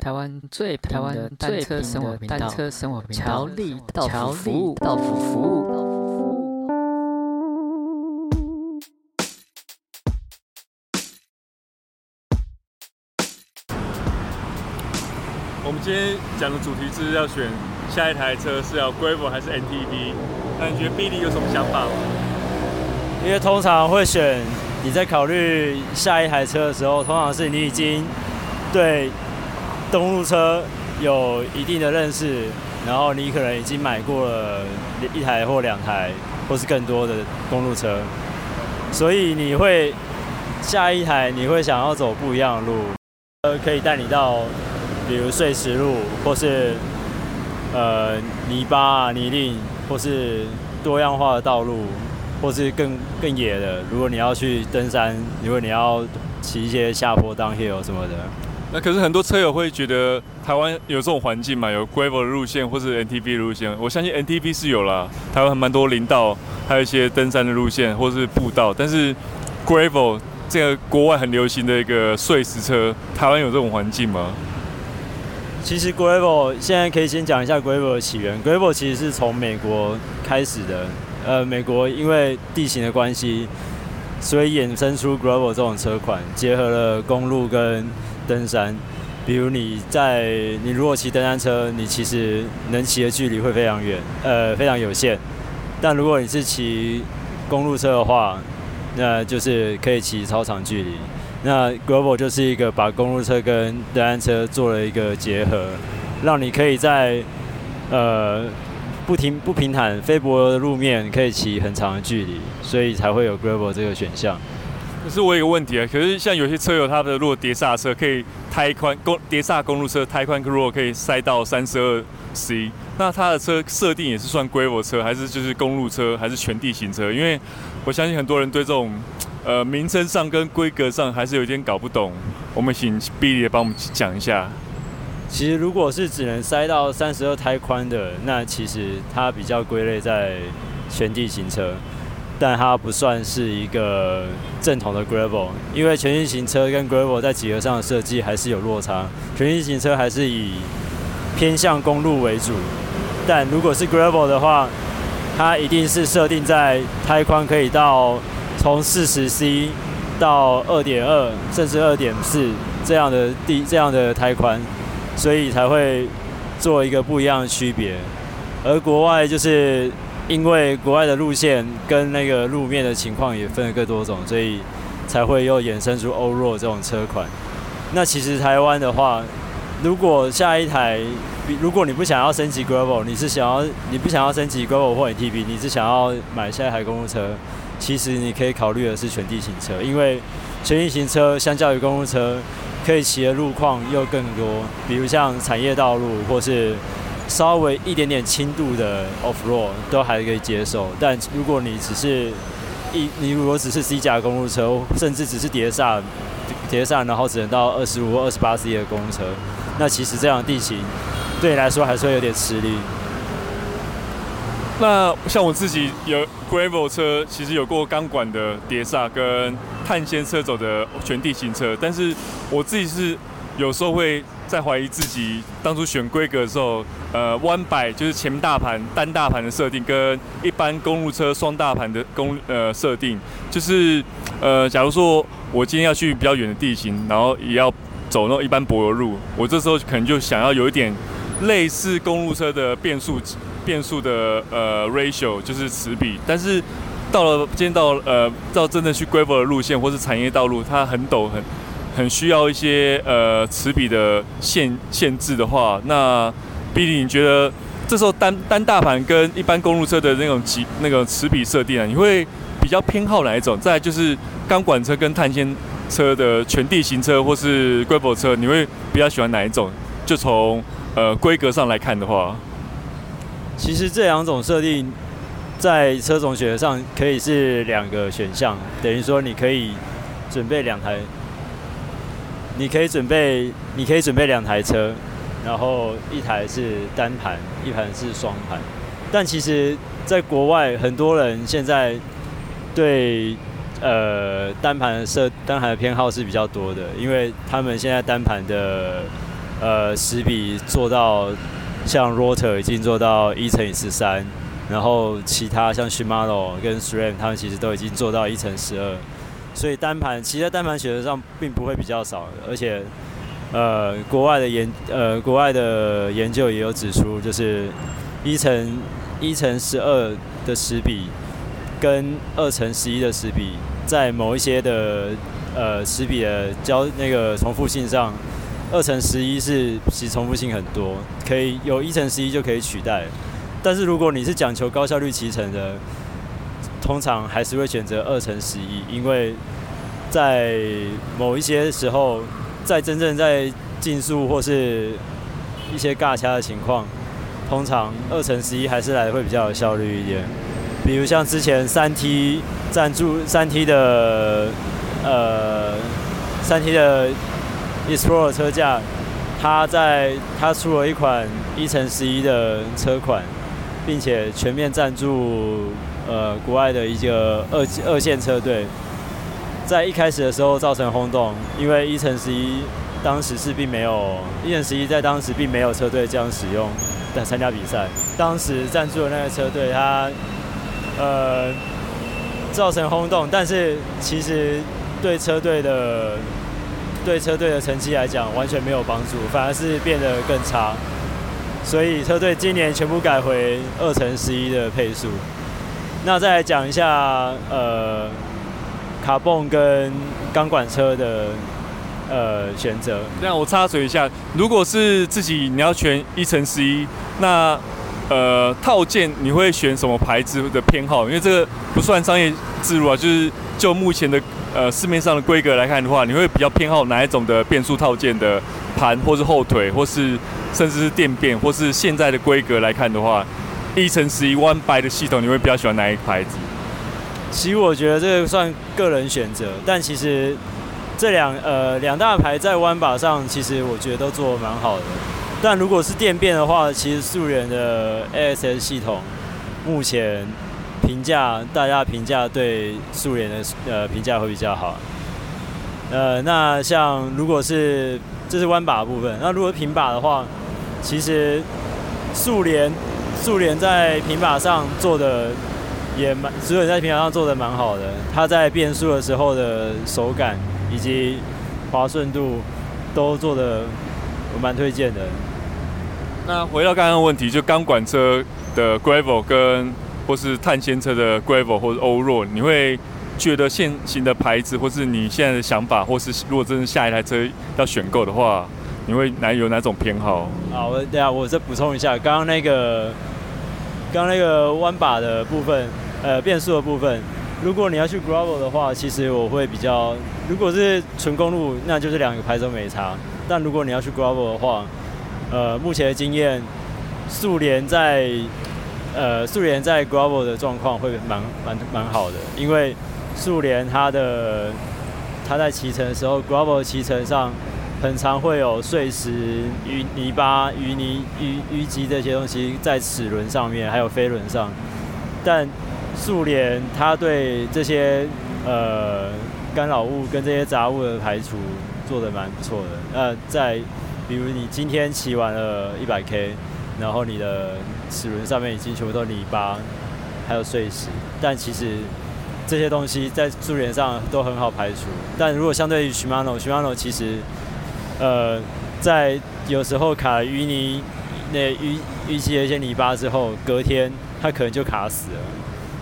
台湾最台湾单车生活单车生活频道，乔力到府服务，到府服务。我们今天讲的主题是要选下一台车是要 Gravel 还是 MTB？那你觉得 Billy 有什么想法吗？因为通常会选你在考虑下一台车的时候，通常是你已经对。公路车有一定的认识，然后你可能已经买过了一台或两台，或是更多的公路车，所以你会下一台你会想要走不一样的路，呃，可以带你到比如碎石路，或是呃泥巴啊、泥泞，或是多样化的道路，或是更更野的。如果你要去登山，如果你要骑一些下坡 downhill 什么的。那可是很多车友会觉得台湾有这种环境嘛，有 gravel 的路线或是 MTB 路线。我相信 ntb 是有啦，台湾还蛮多林道，还有一些登山的路线或是步道。但是 gravel 这个国外很流行的一个碎石车，台湾有这种环境吗？其实 gravel 现在可以先讲一下 gravel 的起源。gravel 其实是从美国开始的，呃，美国因为地形的关系，所以衍生出 gravel 这种车款，结合了公路跟登山，比如你在你如果骑登山车，你其实能骑的距离会非常远，呃，非常有限。但如果你是骑公路车的话，那就是可以骑超长距离。那 Global 就是一个把公路车跟登山车做了一个结合，让你可以在呃不平不平坦、非柏油的路面可以骑很长的距离，所以才会有 Global 这个选项。可是我有个问题啊，可是像有些车友，他的如果碟刹车可以胎宽公碟刹公路车胎宽如果可以塞到三十二 C，那他的车设定也是算 Gravel 车，还是就是公路车，还是全地形车？因为我相信很多人对这种呃名称上跟规格上还是有点搞不懂。我们请 Billy 帮我们讲一下。其实如果是只能塞到三十二胎宽的，那其实它比较归类在全地形车。但它不算是一个正统的 gravel，因为全地形车跟 gravel 在几何上的设计还是有落差。全地形车还是以偏向公路为主，但如果是 gravel 的话，它一定是设定在胎宽可以到从四十 C 到二点二甚至二点四这样的地这样的胎宽，所以才会做一个不一样的区别。而国外就是。因为国外的路线跟那个路面的情况也分了更多种，所以才会又衍生出欧若这种车款。那其实台湾的话，如果下一台，如果你不想要升级 Gravel，你是想要你不想要升级 Gravel 或 MTB，你是想要买下一台公路车，其实你可以考虑的是全地形车，因为全地形车相较于公路车，可以骑的路况又更多，比如像产业道路或是。稍微一点点轻度的 off road 都还可以接受，但如果你只是一，你如果只是 C 甲公路车，甚至只是碟刹，碟刹，然后只能到二十五二十八 C 的公路车，那其实这样的地形对你来说还是会有点吃力。那像我自己有 gravel 车，其实有过钢管的碟刹跟碳纤车走的全地形车，但是我自己是有时候会。在怀疑自己当初选规格的时候，呃，one 百就是前大盘单大盘的设定，跟一般公路车双大盘的公呃设定，就是呃，假如说我今天要去比较远的地形，然后也要走那种一般柏油路，我这时候可能就想要有一点类似公路车的变速变速的呃 ratio，就是齿比，但是到了今天到呃到真正去 gravel 的路线或是产业道路，它很陡很。很需要一些呃齿比的限限制的话，那 B 你觉得这时候单单大盘跟一般公路车的那种级那个齿比设定啊，你会比较偏好哪一种？再就是钢管车跟碳纤车的全地形车或是 Gravel 车，你会比较喜欢哪一种？就从呃规格上来看的话，其实这两种设定在车种选择上可以是两个选项，等于说你可以准备两台。你可以准备，你可以准备两台车，然后一台是单盘，一盘是双盘。但其实，在国外，很多人现在对呃单盘的设单盘的偏好是比较多的，因为他们现在单盘的呃的齿比做到像 Rotor 已经做到一乘以十三，然后其他像 Shimano 跟 SRAM 他们其实都已经做到一乘十二，所以单盘其实在单盘选择上并不会比较少，而且呃国外的研呃国外的研究也有指出，就是一乘一乘十二的齿比跟二乘十一的齿比，在某一些的呃齿比的交那个重复性上。二乘十一是其重复性很多，可以有一乘十一就可以取代。但是如果你是讲求高效率骑乘的，通常还是会选择二乘十一，因为在某一些时候，在真正在竞速或是一些尬掐的情况，通常二乘十一还是来会比较有效率一点。比如像之前三 T 赞助三 T 的呃三 T 的。Explore 车架，它在它出了一款一乘十一的车款，并且全面赞助呃国外的一个二二线车队。在一开始的时候造成轰动，因为一乘十一当时是并没有一乘十一在当时并没有车队这样使用来参加比赛。当时赞助的那个车队，它呃造成轰动，但是其实对车队的。对车队的成绩来讲，完全没有帮助，反而是变得更差。所以车队今年全部改回二乘十一的配速。那再来讲一下，呃，卡蹦跟钢管车的呃选择。那我插嘴一下，如果是自己你要选一乘十一，那呃套件你会选什么牌子的偏好？因为这个不算商业置入啊，就是就目前的。呃，市面上的规格来看的话，你会比较偏好哪一种的变速套件的盘，或是后腿，或是甚至是电变，或是现在的规格来看的话，一乘十一弯白的系统，你会比较喜欢哪一个牌子？其实我觉得这个算个人选择，但其实这两呃两大牌在弯把上，其实我觉得都做得蛮好的。但如果是电变的话，其实速联的 ASS 系统目前。评价，大家评价对速联的呃评价会比较好。呃，那像如果是这是弯把部分，那如果平把的话，其实速联速联在平把上做的也蛮，速联在平把上做的蛮好的。它在变速的时候的手感以及滑顺度都做的我蛮推荐的。那回到刚刚的问题，就钢管车的 Gravel 跟或是碳纤车的 Gravel 或者 Allroad，你会觉得现行的牌子，或是你现在的想法，或是如果真的下一台车要选购的话，你会哪有哪种偏好？啊，我等下我再补充一下，刚刚那个刚刚那个弯把的部分，呃，变速的部分，如果你要去 Gravel 的话，其实我会比较，如果是纯公路，那就是两个牌子都没差。但如果你要去 Gravel 的话，呃，目前的经验，速联在。呃，速联在 Gravel 的状况会蛮蛮蛮好的，因为速联它的它在骑乘的时候，Gravel 骑乘上很常会有碎石、淤泥巴、淤泥、淤淤积这些东西在齿轮上面，还有飞轮上。但速联它对这些呃干扰物跟这些杂物的排除做得蛮不错的。呃，在比如你今天骑完了一百 K。然后你的齿轮上面已经全部都泥巴，还有碎石，但其实这些东西在速联上都很好排除。但如果相对于 Shimano，Shimano 其实，呃，在有时候卡淤泥、那淤淤积了一些泥巴之后，隔天它可能就卡死了。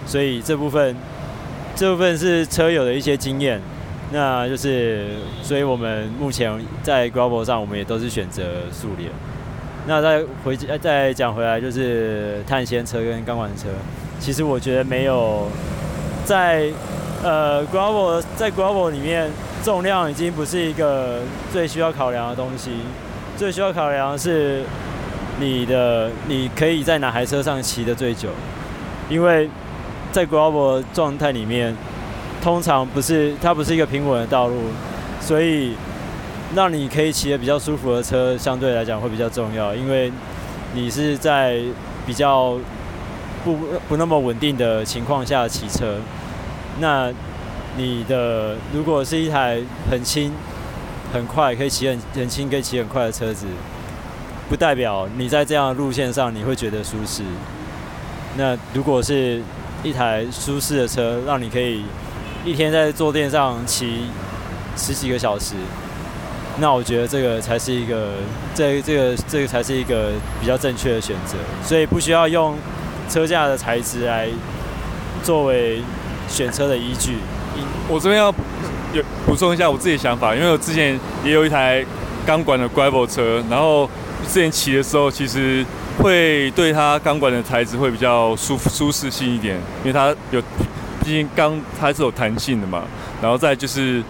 所以这部分，这部分是车友的一些经验。那就是，所以我们目前在 Gravel 上，我们也都是选择速联。那再回再讲回来，就是碳纤车跟钢管车，其实我觉得没有在呃 Gravel 在 Gravel 里面，重量已经不是一个最需要考量的东西，最需要考量的是你的你可以在哪台车上骑得最久，因为在 Gravel 状态里面，通常不是它不是一个平稳的道路，所以。让你可以骑得比较舒服的车，相对来讲会比较重要，因为你是在比较不不那么稳定的情况下骑车。那你的如果是一台很轻、很快可以骑很很轻、可以骑很快的车子，不代表你在这样的路线上你会觉得舒适。那如果是一台舒适的车，让你可以一天在坐垫上骑十几个小时，那我觉得这个才是一个，这这个这个才是一个比较正确的选择。所以不需要用车架的材质来作为选车的依据。我这边要有补充一下我自己的想法，因为我之前也有一台钢管的 Gravel 车，然后之前骑的时候，其实会对它钢管的材质会比较舒舒适性一点，因为它有，毕竟钢它是有弹性的嘛。然后再就是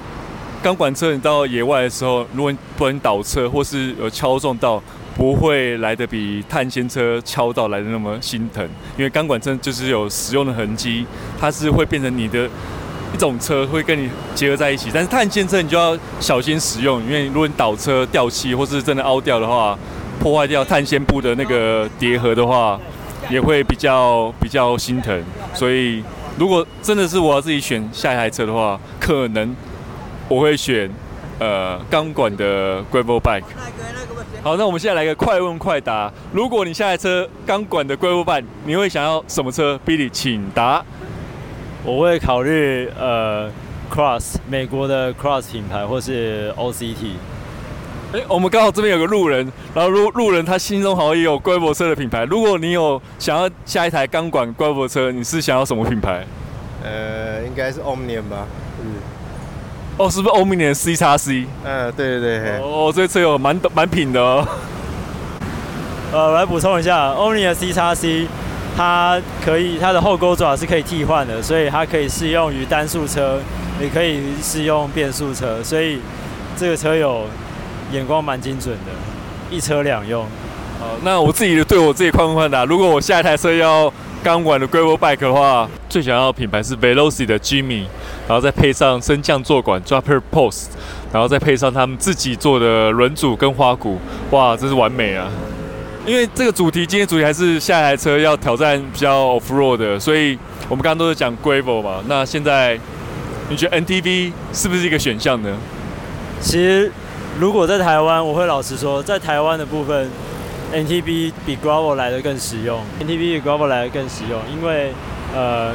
钢管车，你到野外的时候，如果你不能倒车或是有敲撞到，不会来得比碳纤车敲到来的那么心疼，因为钢管车就是有使用的痕迹，它是会变成你的。一种车会跟你结合在一起，但是碳纤车你就要小心使用，因为如果你倒车掉漆或是真的凹掉的话，破坏掉碳纤布的那个叠合的话，也会比较比较心疼。所以如果真的是我要自己选下一台车的话，可能我会选呃钢管的 Gravel Bike。好，那我们现在来个快问快答，如果你下一台车钢管的 Gravel Bike，你会想要什么车？Billy，请答。我会考虑呃，Cross 美国的 Cross 品牌，或是 OCT。哎，我们刚好这边有个路人，然后路路人他心中好像也有 Gravel 车的品牌。如果你有想要下一台钢管 Gravel 车，你是想要什么品牌？呃，应该是 Omnium 吧。嗯。哦，是不是 Omnium C 叉 C？嗯，对对对。哦，这车有蛮蛮品的哦。呃，我来补充一下，Omnium C 叉 C。它可以，它的后钩爪是可以替换的，所以它可以适用于单速车，也可以适用变速车，所以这个车友眼光蛮精准的，一车两用。好，那我自己对我自己宽不宽的？如果我下一台车要钢管的 Gravel Bike 的话，最想要的品牌是 Veloci 的 Jimmy，然后再配上升降坐管 Dropper Post，然后再配上他们自己做的轮组跟花鼓，哇，真是完美啊！因为这个主题，今天主题还是下一台车要挑战比较 off road 的，所以我们刚刚都是讲 gravel 嘛。那现在你觉得 NTV 是不是一个选项呢？其实如果在台湾，我会老实说，在台湾的部分，NTV 比 gravel 来得更实用。NTV 比 gravel 来得更实用，因为呃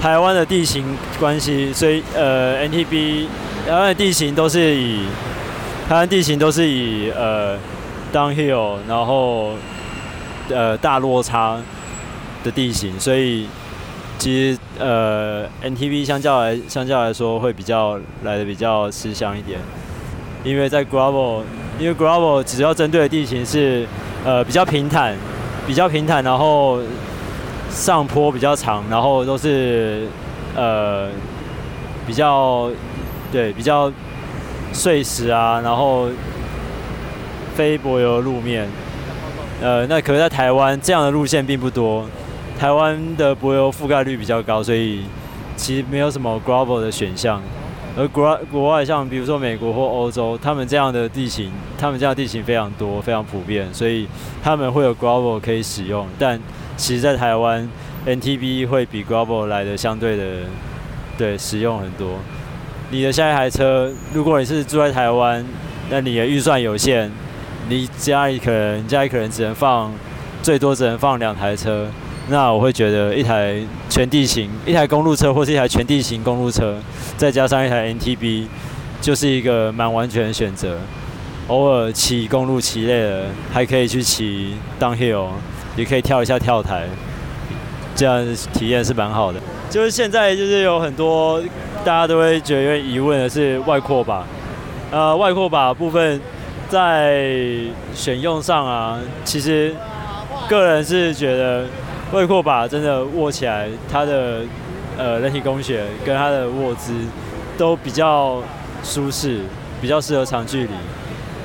台湾的地形关系，所以呃 NTV 台湾的地形都是以台湾地形都是以呃。Downhill，然后呃大落差的地形，所以其实呃 NTV 相较来相较来说会比较来的比较吃香一点，因为在 Gravel，因为 Gravel 只要针对的地形是呃比较平坦，比较平坦，然后上坡比较长，然后都是呃比较对比较碎石啊，然后。非柏油路面，呃，那可是在台湾这样的路线并不多，台湾的柏油覆盖率比较高，所以其实没有什么 gravel 的选项。而国国外像比如说美国或欧洲，他们这样的地形，他们这样的地形非常多，非常普遍，所以他们会有 gravel 可以使用。但其实，在台湾，NTB 会比 gravel 来的相对的对实用很多。你的下一台车，如果你是住在台湾，那你的预算有限。你家里可能家里可能只能放最多只能放两台车，那我会觉得一台全地形一台公路车或是一台全地形公路车，再加上一台 NTB，就是一个蛮完全的选择。偶尔骑公路骑累了，还可以去骑 downhill，也可以跳一下跳台，这样体验是蛮好的。就是现在就是有很多大家都会觉得疑问的是外扩把，呃，外扩把部分。在选用上啊，其实个人是觉得外扩把真的握起来，它的呃人体工学跟它的握姿都比较舒适，比较适合长距离。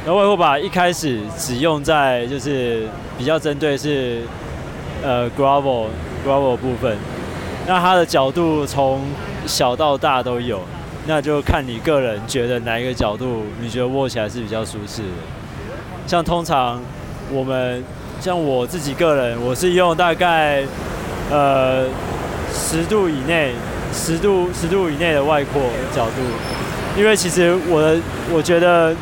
然后外扩把一开始只用在就是比较针对是呃 gravel gravel 部分，那它的角度从小到大都有。那就看你个人觉得哪一个角度你觉得握起来是比较舒适的。像通常我们像我自己个人，我是用大概呃十度以内、十度十度以内的外扩角度，因为其实我的我觉得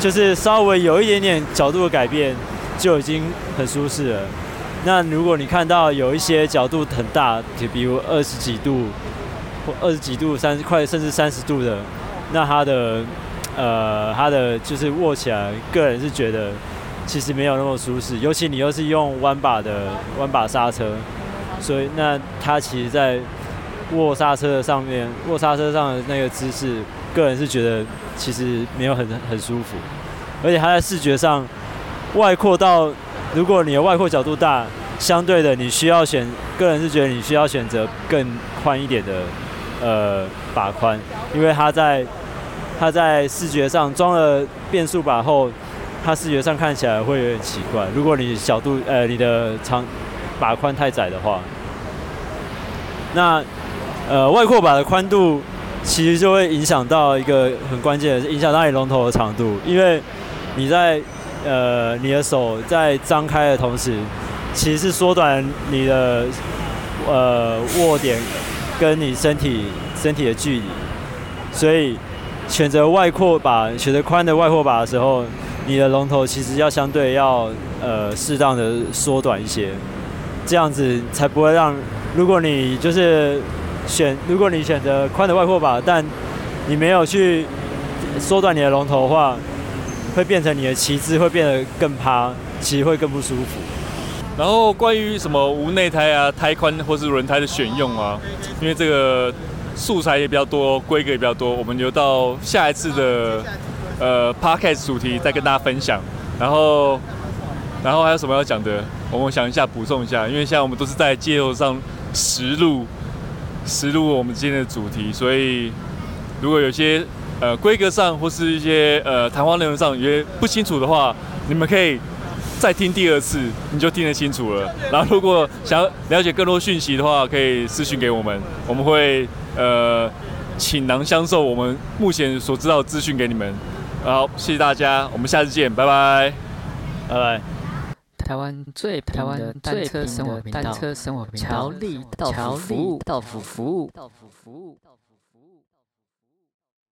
就是稍微有一点点角度的改变，就已经很舒适了。那如果你看到有一些角度很大，就比如二十几度或二十几度、三十快甚至三十度的，那它的呃它的就是握起来，个人是觉得其实没有那么舒适。尤其你又是用弯把的弯把刹车，所以那它其实在握刹车的上面，握刹车上的那个姿势，个人是觉得其实没有很很舒服，而且它在视觉上外扩到。如果你的外扩角度大，相对的你需要选，个人是觉得你需要选择更宽一点的呃把宽，因为它在它在视觉上装了变速把后，它视觉上看起来会有点奇怪。如果你角度呃你的长把宽太窄的话，那呃外扩把的宽度其实就会影响到一个很关键的，影响到你龙头的长度，因为你在。呃，你的手在张开的同时，其实是缩短你的呃握点跟你身体身体的距离，所以选择外扩把，选择宽的外扩把的时候，你的龙头其实要相对要呃适当的缩短一些，这样子才不会让，如果你就是选，如果你选择宽的外扩把，但你没有去缩短你的龙头的话。会变成你的骑姿会变得更趴，骑会更不舒服。然后关于什么无内胎啊、胎宽或是轮胎的选用啊，因为这个素材也比较多，规格也比较多，我们留到下一次的呃 Podcast 主题再跟大家分享。然后，然后还有什么要讲的？我们想一下补充一下，因为现在我们都是在街头上实录实录我们今天的主题，所以如果有些。呃，规格上或是一些呃谈话内容上有些不清楚的话，你们可以再听第二次，你就听得清楚了。然后如果想要了解更多讯息的话，可以私讯给我们，我们会呃倾囊相授我们目前所知道的资讯给你们。好，谢谢大家，我们下次见，拜拜，拜拜。台湾最台湾单车生活频道，单车生活频道，乔力道服服务，道服服务，道服服务。